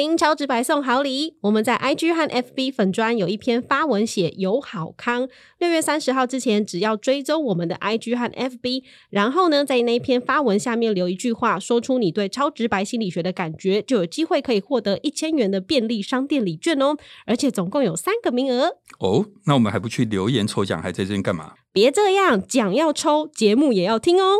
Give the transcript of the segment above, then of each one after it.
听超直白送好礼，我们在 IG 和 FB 粉专有一篇发文写有好康。六月三十号之前，只要追踪我们的 IG 和 FB，然后呢，在那一篇发文下面留一句话，说出你对超直白心理学的感觉，就有机会可以获得一千元的便利商店礼券哦。而且总共有三个名额哦。那我们还不去留言抽奖，还在这边干嘛？别这样，奖要抽，节目也要听哦。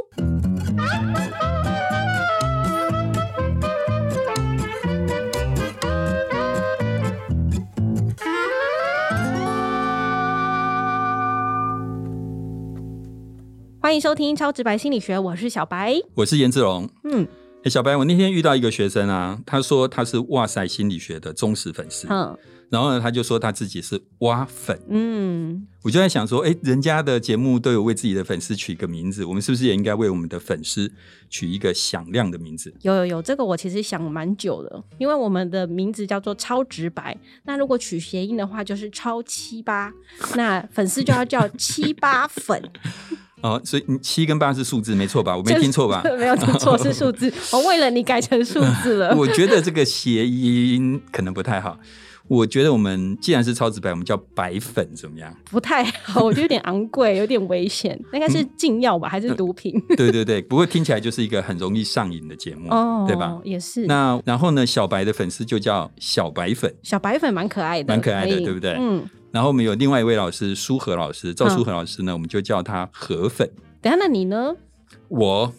欢迎收听超直白心理学，我是小白，我是颜志龙。嗯，哎，小白，我那天遇到一个学生啊，他说他是哇塞心理学的忠实粉丝。嗯，然后呢，他就说他自己是挖粉。嗯，我就在想说，哎，人家的节目都有为自己的粉丝取一个名字，我们是不是也应该为我们的粉丝取一个响亮的名字？有有有，这个我其实想蛮久的，因为我们的名字叫做超直白，那如果取谐音的话，就是超七八，那粉丝就要叫七八粉。哦，所以你七跟八是数字，没错吧？我没听错吧？没有听错，是数字。我为了你改成数字了。我觉得这个谐音可能不太好。我觉得我们既然是超直白，我们叫白粉怎么样？不太好，我觉得有点昂贵，有点危险。应该是禁药吧，还是毒品？对对对，不过听起来就是一个很容易上瘾的节目，哦对吧？也是。那然后呢？小白的粉丝就叫小白粉，小白粉蛮可爱的，蛮可爱的，对不对？嗯。然后我们有另外一位老师舒和老师，赵舒和老师呢，我们就叫他河粉。等下，那你呢？我，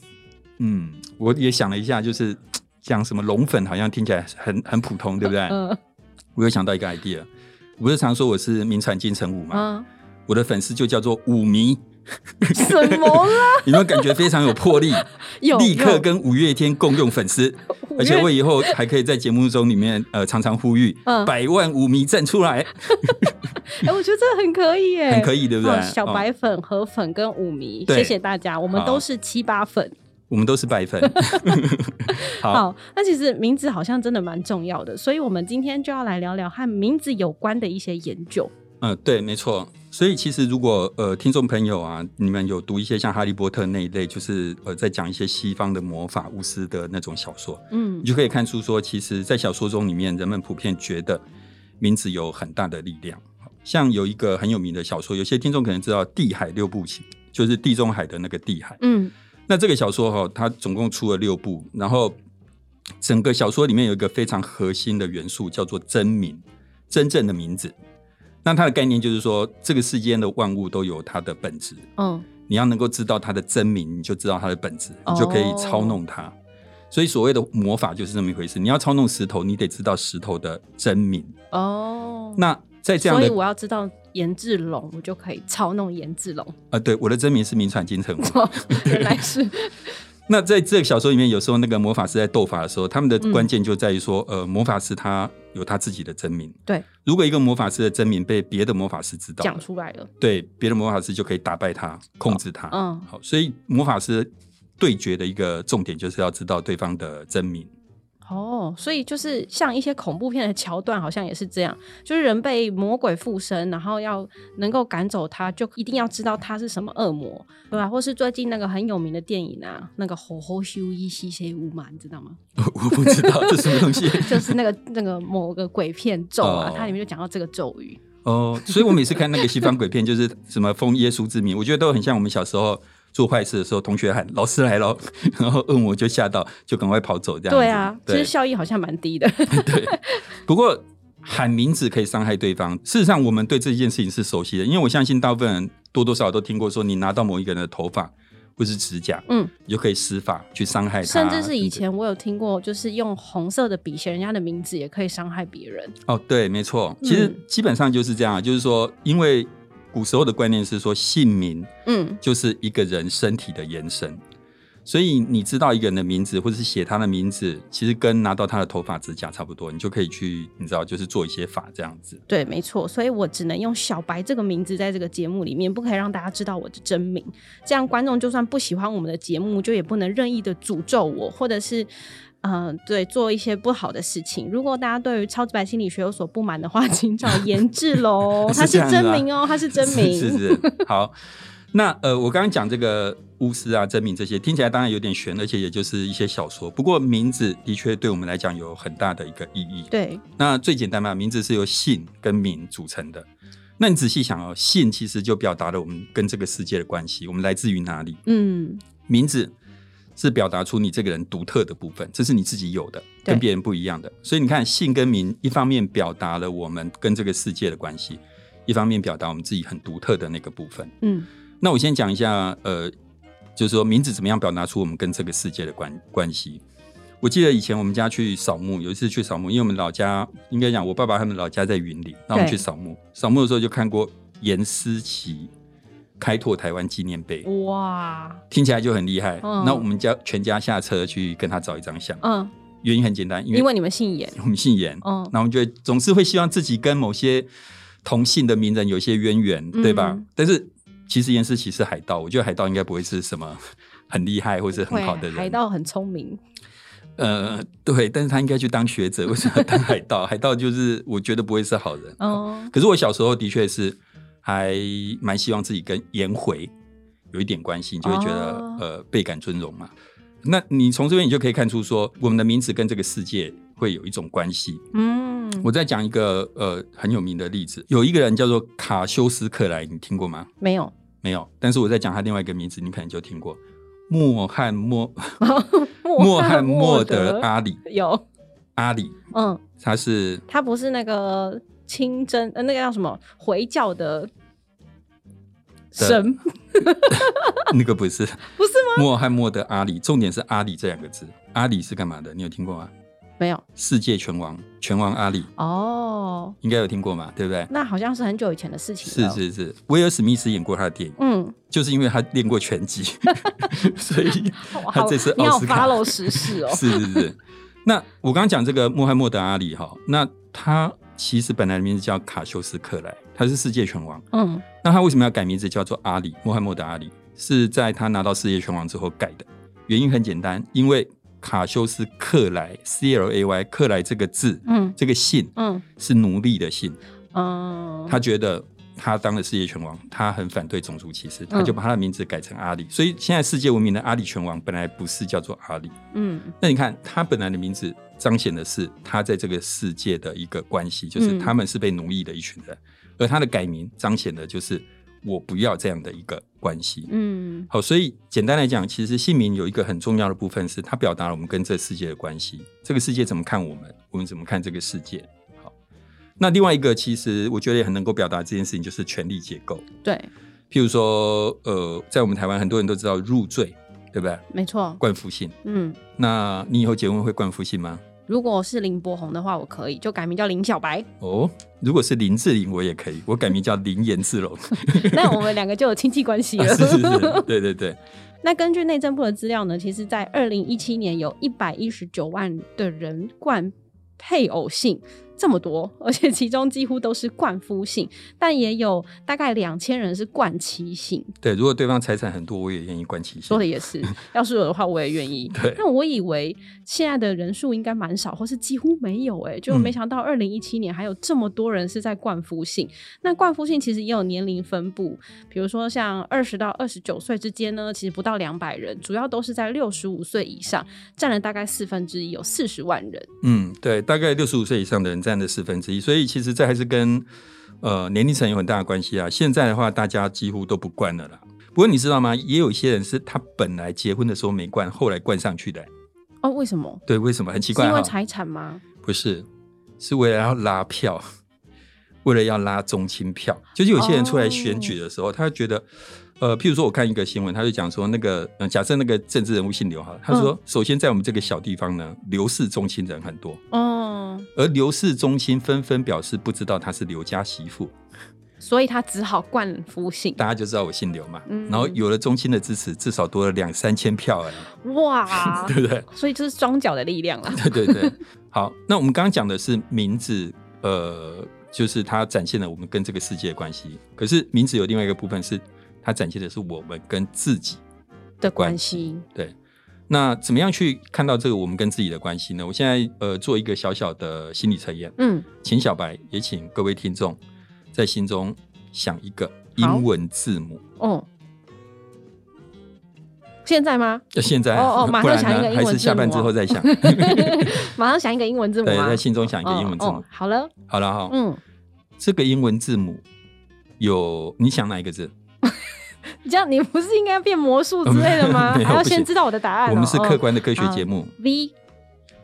嗯，我也想了一下，就是讲什么龙粉，好像听起来很很普通，对不对？嗯。我又想到一个 idea，我不是常说我是名产金城武嘛？我的粉丝就叫做武迷。什么了？有没有感觉非常有魄力？有，立刻跟五月天共用粉丝，而且我以后还可以在节目中里面呃常常呼吁百万舞迷站出来。哎，我觉得这个很可以耶，很可以，对不对？小白粉、河粉跟舞迷，谢谢大家，我们都是七八粉，我们都是白粉。好，那其实名字好像真的蛮重要的，所以我们今天就要来聊聊和名字有关的一些研究。嗯，对，没错。所以其实如果呃听众朋友啊，你们有读一些像《哈利波特》那一类，就是呃在讲一些西方的魔法巫师的那种小说，嗯，你就可以看出说，其实，在小说中里面，人们普遍觉得名字有很大的力量。像有一个很有名的小说，有些听众可能知道《地海六部曲》，就是地中海的那个地海。嗯，那这个小说哈，它总共出了六部，然后整个小说里面有一个非常核心的元素，叫做真名，真正的名字。那它的概念就是说，这个世间的万物都有它的本质。嗯，你要能够知道它的真名，你就知道它的本质，你就可以操弄它。所以所谓的魔法就是这么一回事。你要操弄石头，你得知道石头的真名。哦，那在这样，所以我要知道颜志龙，我就可以操弄颜志龙。啊，对，我的真名是名传金城。原来是。那在这个小说里面，有时候那个魔法师在斗法的时候，他们的关键就在于说，呃，魔法师他有他自己的真名。对，如果一个魔法师的真名被别的魔法师知道，讲出来了，对，别的魔法师就可以打败他，控制他。嗯，好，所以魔法师对决的一个重点就是要知道对方的真名。哦，所以就是像一些恐怖片的桥段，好像也是这样，就是人被魔鬼附身，然后要能够赶走他，就一定要知道他是什么恶魔，对吧？或是最近那个很有名的电影啊，那个《吼吼修一西西乌嘛，你知道吗？我不知道这什么东西，就是那个那个某个鬼片咒啊，它里面就讲到这个咒语。哦，所以我每次看那个西方鬼片，就是什么封耶稣之名，我觉得都很像我们小时候。做坏事的时候，同学喊“老师来了”，然后恶魔就吓到，就赶快跑走。这样对啊，其实效益好像蛮低的。对，不过喊名字可以伤害对方。事实上，我们对这件事情是熟悉的，因为我相信大部分人多多少少都听过说，你拿到某一个人的头发或是指甲，嗯，你就可以施法去伤害他。甚至是以前我有听过，就是用红色的笔写人家的名字，也可以伤害别人。哦，对，没错，其实基本上就是这样，就是说，因为。古时候的观念是说，姓名，嗯，就是一个人身体的延伸，所以你知道一个人的名字，或者是写他的名字，其实跟拿到他的头发、指甲差不多，你就可以去，你知道，就是做一些法这样子。对，没错，所以我只能用小白这个名字在这个节目里面，不可以让大家知道我的真名，这样观众就算不喜欢我们的节目，就也不能任意的诅咒我，或者是。嗯，对，做一些不好的事情。如果大家对于超直白心理学有所不满的话，请找严志龙，他 是真名哦，他是真名。是是。好，那呃，我刚刚讲这个巫师啊、真名这些，听起来当然有点悬，而且也就是一些小说。不过名字的确对我们来讲有很大的一个意义。对，那最简单嘛，名字是由姓跟名组成的。那你仔细想哦，姓其实就表达了我们跟这个世界的关系，我们来自于哪里？嗯，名字是表达出你这个人独特的部分，这是你自己有的，跟别人不一样的。所以你看，姓跟名一方面表达了我们跟这个世界的关系，一方面表达我们自己很独特的那个部分。嗯，那我先讲一下，呃，就是说名字怎么样表达出我们跟这个世界的关关系。我记得以前我们家去扫墓，有一次去扫墓，因为我们老家应该讲我爸爸他们老家在云林，那我们去扫墓。扫墓的时候就看过严思琪开拓台湾纪念碑，哇，听起来就很厉害。那我们家全家下车去跟他照一张相。嗯，原因很简单，因为因为你们姓严，我们姓严。嗯，那我们就总是会希望自己跟某些同姓的名人有一些渊源，对吧？但是其实严思琪是海盗，我觉得海盗应该不会是什么很厉害或是很好的人，海盗很聪明。呃，对，但是他应该去当学者，为什么当海盗？海盗就是我觉得不会是好人。哦，可是我小时候的确是还蛮希望自己跟颜回有一点关系，就会觉得呃倍感尊荣嘛。那你从这边你就可以看出说，我们的名字跟这个世界会有一种关系。嗯，我再讲一个呃很有名的例子，有一个人叫做卡修斯克莱，你听过吗？没有，没有。但是我在讲他另外一个名字，你可能就听过。穆罕默穆罕默德阿里有阿里，嗯，他是他不是那个清真呃那个叫什么回教的神，那个不是 不是吗？穆罕默德阿里，重点是阿里这两个字，阿里是干嘛的？你有听过吗？没有，世界拳王，拳王阿里哦，应该有听过嘛，对不对？那好像是很久以前的事情。是是是，威尔史密斯演过他的电影，嗯，就是因为他练过拳击，所以他这次奥斯卡。follow 时事哦。是是是，那我刚刚讲这个穆罕默德阿里哈，那他其实本来的名字叫卡修斯克莱，他是世界拳王，嗯，那他为什么要改名字叫做阿里？穆罕默德阿里？是在他拿到世界拳王之后改的，原因很简单，因为。卡修斯克莱 C L A Y 克莱这个字，嗯，这个姓，嗯，是奴隶的姓，哦，他觉得他当了世界拳王，他很反对种族歧视，他就把他的名字改成阿里。所以现在世界闻名的阿里拳王本来不是叫做阿里，嗯，那你看他本来的名字彰显的是他在这个世界的一个关系，就是他们是被奴役的一群人，而他的改名彰显的就是。我不要这样的一个关系，嗯，好，所以简单来讲，其实姓名有一个很重要的部分，是它表达了我们跟这世界的关系，这个世界怎么看我们，我们怎么看这个世界。好，那另外一个，其实我觉得也很能够表达这件事情，就是权力结构。对，譬如说，呃，在我们台湾，很多人都知道入赘，对不对？没错，冠夫姓。嗯，那你以后结婚会冠夫姓吗？如果是林柏宏的话，我可以就改名叫林小白。哦，如果是林志玲，我也可以，我改名叫林颜志龙。那我们两个就有亲戚关系了。是是是，对对对。那根据内政部的资料呢，其实，在二零一七年有一百一十九万的人冠配偶姓。这么多，而且其中几乎都是冠夫姓，但也有大概两千人是冠妻姓。对，如果对方财产很多，我也愿意冠妻姓。说的也是，要是我的话，我也愿意。对，那我以为现在的人数应该蛮少，或是几乎没有，哎，就没想到二零一七年还有这么多人是在冠夫姓。那冠夫姓其实也有年龄分布，比如说像二十到二十九岁之间呢，其实不到两百人，主要都是在六十五岁以上，占了大概四分之一，有四十万人。嗯，对，大概六十五岁以上的人占。占的四分之一，所以其实这还是跟呃年龄层有很大的关系啊。现在的话，大家几乎都不惯了啦。不过你知道吗？也有一些人是他本来结婚的时候没灌，后来灌上去的。哦，为什么？对，为什么？很奇怪，因为财产吗？不是，是为了要拉票，为了要拉中青票。就是有些人出来选举的时候，他觉得。呃，譬如说，我看一个新闻，他就讲说，那个，假设那个政治人物姓刘哈，他说，首先在我们这个小地方呢，刘氏宗亲人很多，哦，而刘氏宗亲纷纷表示不知道他是刘家媳妇，所以他只好冠夫姓，大家就知道我姓刘嘛，然后有了宗亲的支持，至少多了两三千票哎，哇，对不对？所以这是庄脚的力量了，对对对。好，那我们刚刚讲的是名字，呃，就是它展现了我们跟这个世界的关系，可是名字有另外一个部分是。它展现的是我们跟自己的关系。对，那怎么样去看到这个我们跟自己的关系呢？我现在呃做一个小小的心理测验。嗯，请小白也请各位听众在心中想一个英文字母。哦，现在吗？现在哦哦，马上想一个英文字母，还是下班之后再想。马上想一个英文字母，对，在心中想一个英文字母。好了，好了哈，嗯，这个英文字母有你想哪一个字？这样你不是应该变魔术之类的吗？还要先知道我的答案。我们是客观的科学节目。V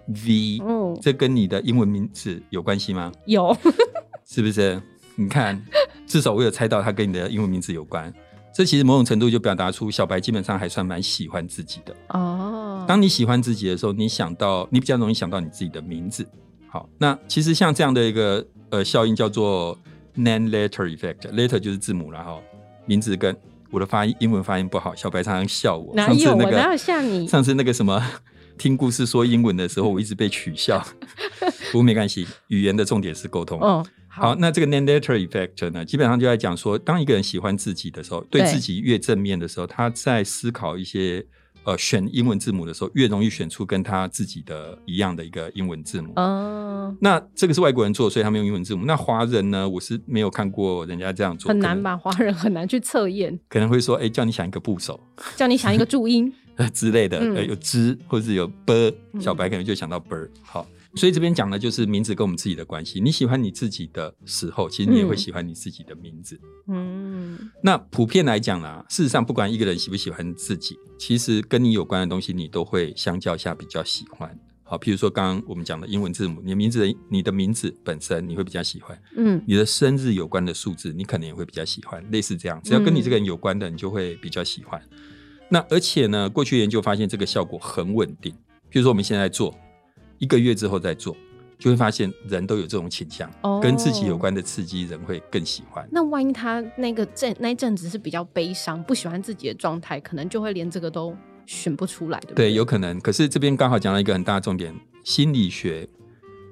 V，嗯，这跟你的英文名字有关系吗？有，是不是？你看，至少我有猜到它跟你的英文名字有关。这其实某种程度就表达出小白基本上还算蛮喜欢自己的哦。当你喜欢自己的时候，你想到你比较容易想到你自己的名字。好，那其实像这样的一个呃效应叫做 name letter effect，letter 就是字母然后名字跟我的发音英文发音不好，小白常常笑我。哪有我哪有像你？上次那个什么听故事说英文的时候，我一直被取笑。不过没关系，语言的重点是沟通。嗯。好，那这个 name letter effect 呢，基本上就在讲说，当一个人喜欢自己的时候，对自己越正面的时候，他在思考一些呃选英文字母的时候，越容易选出跟他自己的一样的一个英文字母。哦，那这个是外国人做，所以他们用英文字母。那华人呢，我是没有看过人家这样做，很难吧？华人很难去测验，可能会说，哎，叫你想一个部首，叫你想一个注音 之类的，有之或者是有 b，小白可能就想到 b。好。所以这边讲的就是名字跟我们自己的关系。你喜欢你自己的时候，其实你也会喜欢你自己的名字。嗯，那普遍来讲呢，事实上不管一个人喜不喜欢自己，其实跟你有关的东西，你都会相较下比较喜欢。好，譬如说刚刚我们讲的英文字母，你的名字，你的名字本身你会比较喜欢。嗯，你的生日有关的数字，你可能也会比较喜欢。类似这样，只要跟你这个人有关的，你就会比较喜欢。那而且呢，过去研究发现这个效果很稳定。譬如说我们现在做。一个月之后再做，就会发现人都有这种倾向，跟自己有关的刺激，人会更喜欢。那万一他那个阵那阵子是比较悲伤，不喜欢自己的状态，可能就会连这个都选不出来，对不对？对，有可能。可是这边刚好讲了一个很大的重点，心理学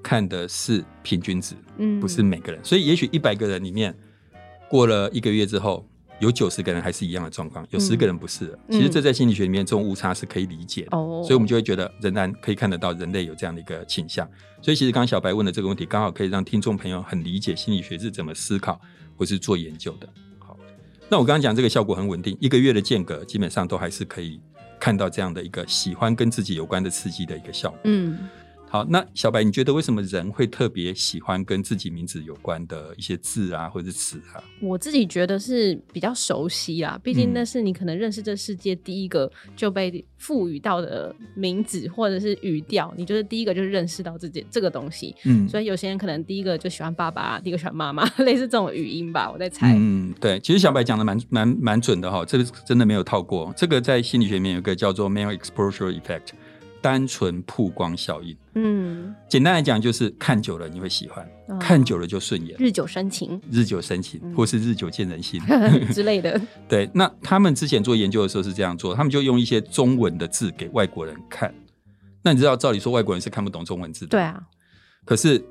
看的是平均值，嗯，不是每个人。所以也许一百个人里面，过了一个月之后。有九十个人还是一样的状况，有十个人不是。其实这在心理学里面，这种误差是可以理解的。所以，我们就会觉得仍然可以看得到人类有这样的一个倾向。所以，其实刚刚小白问的这个问题，刚好可以让听众朋友很理解心理学是怎么思考或是做研究的。好，那我刚刚讲这个效果很稳定，一个月的间隔基本上都还是可以看到这样的一个喜欢跟自己有关的刺激的一个效果。嗯。好，那小白，你觉得为什么人会特别喜欢跟自己名字有关的一些字啊，或者词啊？我自己觉得是比较熟悉啦，毕竟那是你可能认识这世界第一个就被赋予到的名字或者是语调，你就是第一个就是认识到自己这个东西。嗯，所以有些人可能第一个就喜欢爸爸，第一个喜欢妈妈，类似这种语音吧，我在猜。嗯，对，其实小白讲的蛮蛮蛮准的哈，这个真的没有套过。这个在心理学里面有个叫做 male exposure effect。单纯曝光效应，嗯，简单来讲就是看久了你会喜欢，看久了就顺眼，日久生情，日久生情，或是日久见人心 之类的。对，那他们之前做研究的时候是这样做，他们就用一些中文的字给外国人看。那你知道，照理说外国人是看不懂中文字的，对啊。可是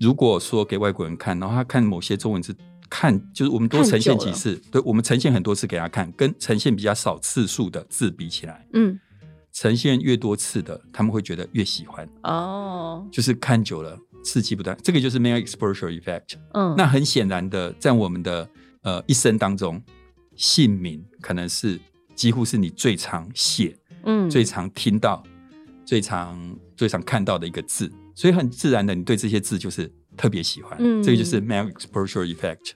如果说给外国人看，然后他看某些中文字，看就是我们多呈现几次，对我们呈现很多次给他看，跟呈现比较少次数的字比起来，嗯。呈现越多次的，他们会觉得越喜欢哦。就是看久了，刺激不断，这个就是 male exposure effect。嗯，那很显然的，在我们的呃一生当中，姓名可能是几乎是你最常写、嗯，最常听到、最常最常看到的一个字，所以很自然的，你对这些字就是特别喜欢。嗯，这个就是 male exposure effect。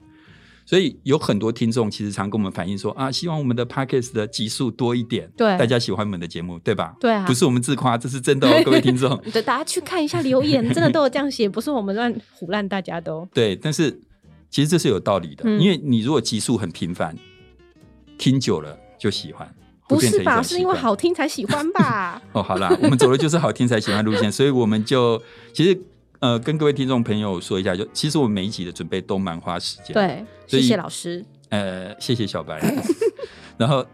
所以有很多听众其实常跟我们反映说啊，希望我们的 podcast 的集数多一点，对，大家喜欢我们的节目，对吧？对啊，不是我们自夸，这是真的哦，各位听众。对，大家去看一下留言，真的都有这样写，不是我们乱胡乱，大家都对。但是其实这是有道理的，因为你如果集数很频繁，听久了就喜欢，不是吧？是因为好听才喜欢吧？哦，好啦，我们走的就是好听才喜欢路线，所以我们就其实。呃，跟各位听众朋友说一下，就其实我们每一集的准备都蛮花时间。对，谢谢老师。呃，谢谢小白。然后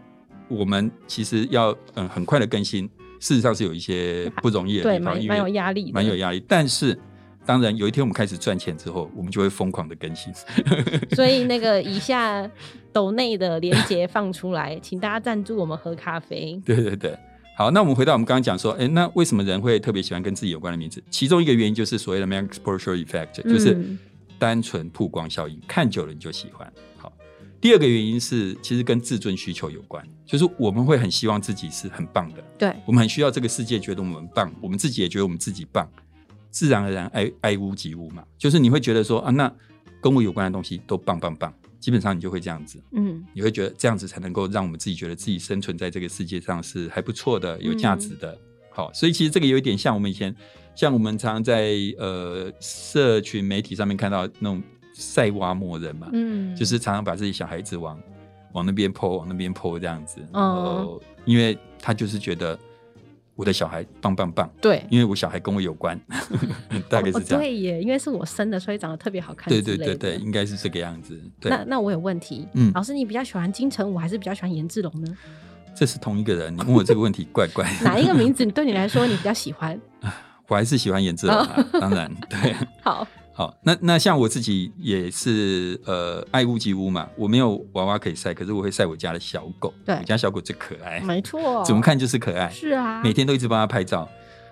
我们其实要嗯很快的更新，事实上是有一些不容易的地方，蛮有压力，蛮有压力。但是当然有一天我们开始赚钱之后，我们就会疯狂的更新。所以那个以下抖内的连接放出来，请大家赞助我们喝咖啡。对对对。好，那我们回到我们刚刚讲说，哎，那为什么人会特别喜欢跟自己有关的名字？其中一个原因就是所谓的 max exposure effect，就是单纯曝光效应，看久了你就喜欢。好，第二个原因是，其实跟自尊需求有关，就是我们会很希望自己是很棒的，对我们很需要这个世界觉得我们棒，我们自己也觉得我们自己棒，自然而然爱爱屋及乌嘛，就是你会觉得说啊，那跟我有关的东西都棒棒棒，基本上你就会这样子，嗯，你会觉得这样子才能够让我们自己觉得自己生存在这个世界上是还不错的，有价值的。好，所以其实这个有一点像我们以前，像我们常常在呃社群媒体上面看到那种。晒娃魔人嘛，嗯，就是常常把自己小孩子往往那边泼，往那边泼这样子。哦，因为他就是觉得我的小孩棒棒棒，对，因为我小孩跟我有关，大概是这样。对耶，因为是我生的，所以长得特别好看。对对对对，应该是这个样子。对那那我有问题，嗯，老师，你比较喜欢金城武还是比较喜欢颜志龙呢？这是同一个人，你问我这个问题怪怪。哪一个名字对你来说你比较喜欢？我还是喜欢颜志龙，当然对。好。好，那那像我自己也是呃爱屋及乌嘛，我没有娃娃可以晒，可是我会晒我家的小狗，对，我家小狗最可爱，没 错，怎么看就是可爱，是啊，每天都一直帮它拍照，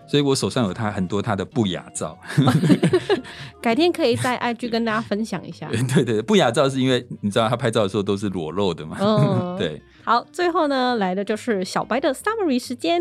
所以我手上有它很多它的不雅照 改天可以在 IG 跟大家分享一下。对对，不雅照是因为你知道他拍照的时候都是裸露的嘛，对。好，最后呢来的就是小白的 summary 时间。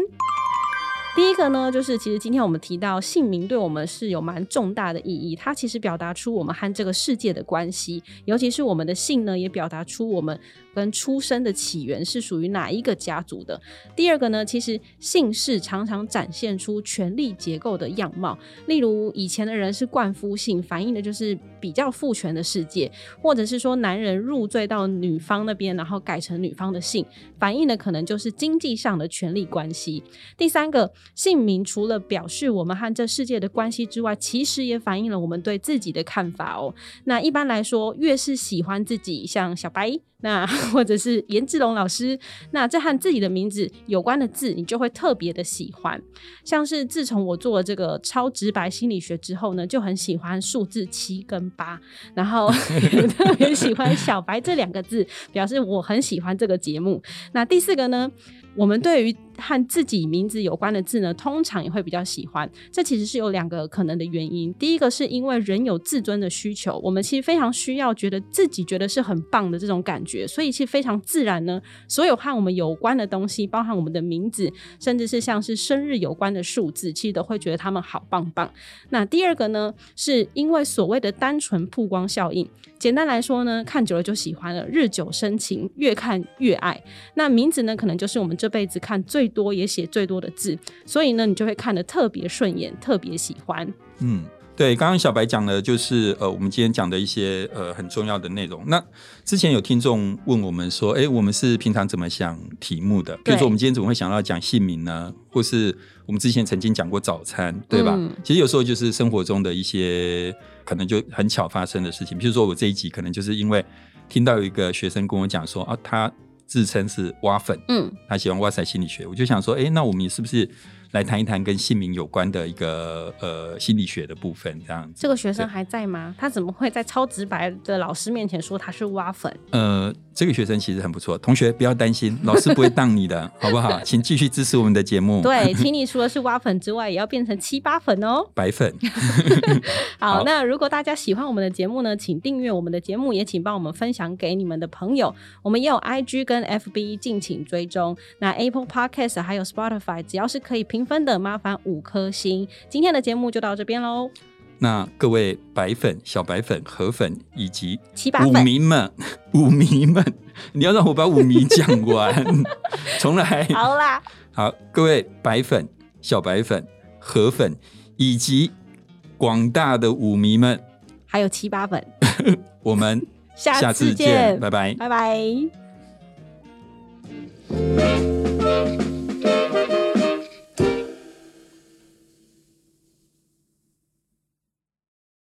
第一个呢，就是其实今天我们提到姓名对我们是有蛮重大的意义，它其实表达出我们和这个世界的关系，尤其是我们的姓呢，也表达出我们。跟出生的起源是属于哪一个家族的？第二个呢，其实姓氏常常展现出权力结构的样貌。例如，以前的人是冠夫姓，反映的就是比较父权的世界；或者是说，男人入赘到女方那边，然后改成女方的姓，反映的可能就是经济上的权力关系。第三个，姓名除了表示我们和这世界的关系之外，其实也反映了我们对自己的看法哦。那一般来说，越是喜欢自己，像小白。那 或者是颜志龙老师，那这和自己的名字有关的字，你就会特别的喜欢。像是自从我做了这个超直白心理学之后呢，就很喜欢数字七跟八，然后 特别喜欢小白这两个字，表示我很喜欢这个节目。那第四个呢？我们对于和自己名字有关的字呢，通常也会比较喜欢。这其实是有两个可能的原因。第一个是因为人有自尊的需求，我们其实非常需要觉得自己觉得是很棒的这种感觉，所以是非常自然呢。所有和我们有关的东西，包含我们的名字，甚至是像是生日有关的数字，其实都会觉得他们好棒棒。那第二个呢，是因为所谓的单纯曝光效应。简单来说呢，看久了就喜欢了，日久生情，越看越爱。那名字呢，可能就是我们这辈子看最多也写最多的字，所以呢，你就会看得特别顺眼，特别喜欢。嗯，对，刚刚小白讲的就是呃，我们今天讲的一些呃很重要的内容。那之前有听众问我们说，哎，我们是平常怎么想题目的？比如说我们今天怎么会想到讲姓名呢？或是我们之前曾经讲过早餐，对吧？其实有时候就是生活中的一些。可能就很巧发生的事情，比如说我这一集可能就是因为听到有一个学生跟我讲说啊，他自称是挖粉，嗯，他喜欢挖塞心理学，我就想说，哎，那我们是不是？来谈一谈跟姓名有关的一个呃心理学的部分，这样子。这个学生还在吗？他怎么会在超直白的老师面前说他是挖粉？呃，这个学生其实很不错，同学不要担心，老师不会当你的，好不好？请继续支持我们的节目。对，请你除了是挖粉之外，也要变成七八粉哦，白粉。好，那如果大家喜欢我们的节目呢，请订阅我们的节目，也请帮我们分享给你们的朋友。我们也有 IG 跟 FB，敬请追踪。那 Apple Podcast 还有 Spotify，只要是可以评。分的麻烦五颗星，今天的节目就到这边喽。那各位白粉、小白粉、河粉以及七八五迷们、五迷们，你要让我把五迷讲完，重来。好啦，好，各位白粉、小白粉、河粉以及广大的五迷们，还有七八粉，我们下次见，拜拜，拜拜。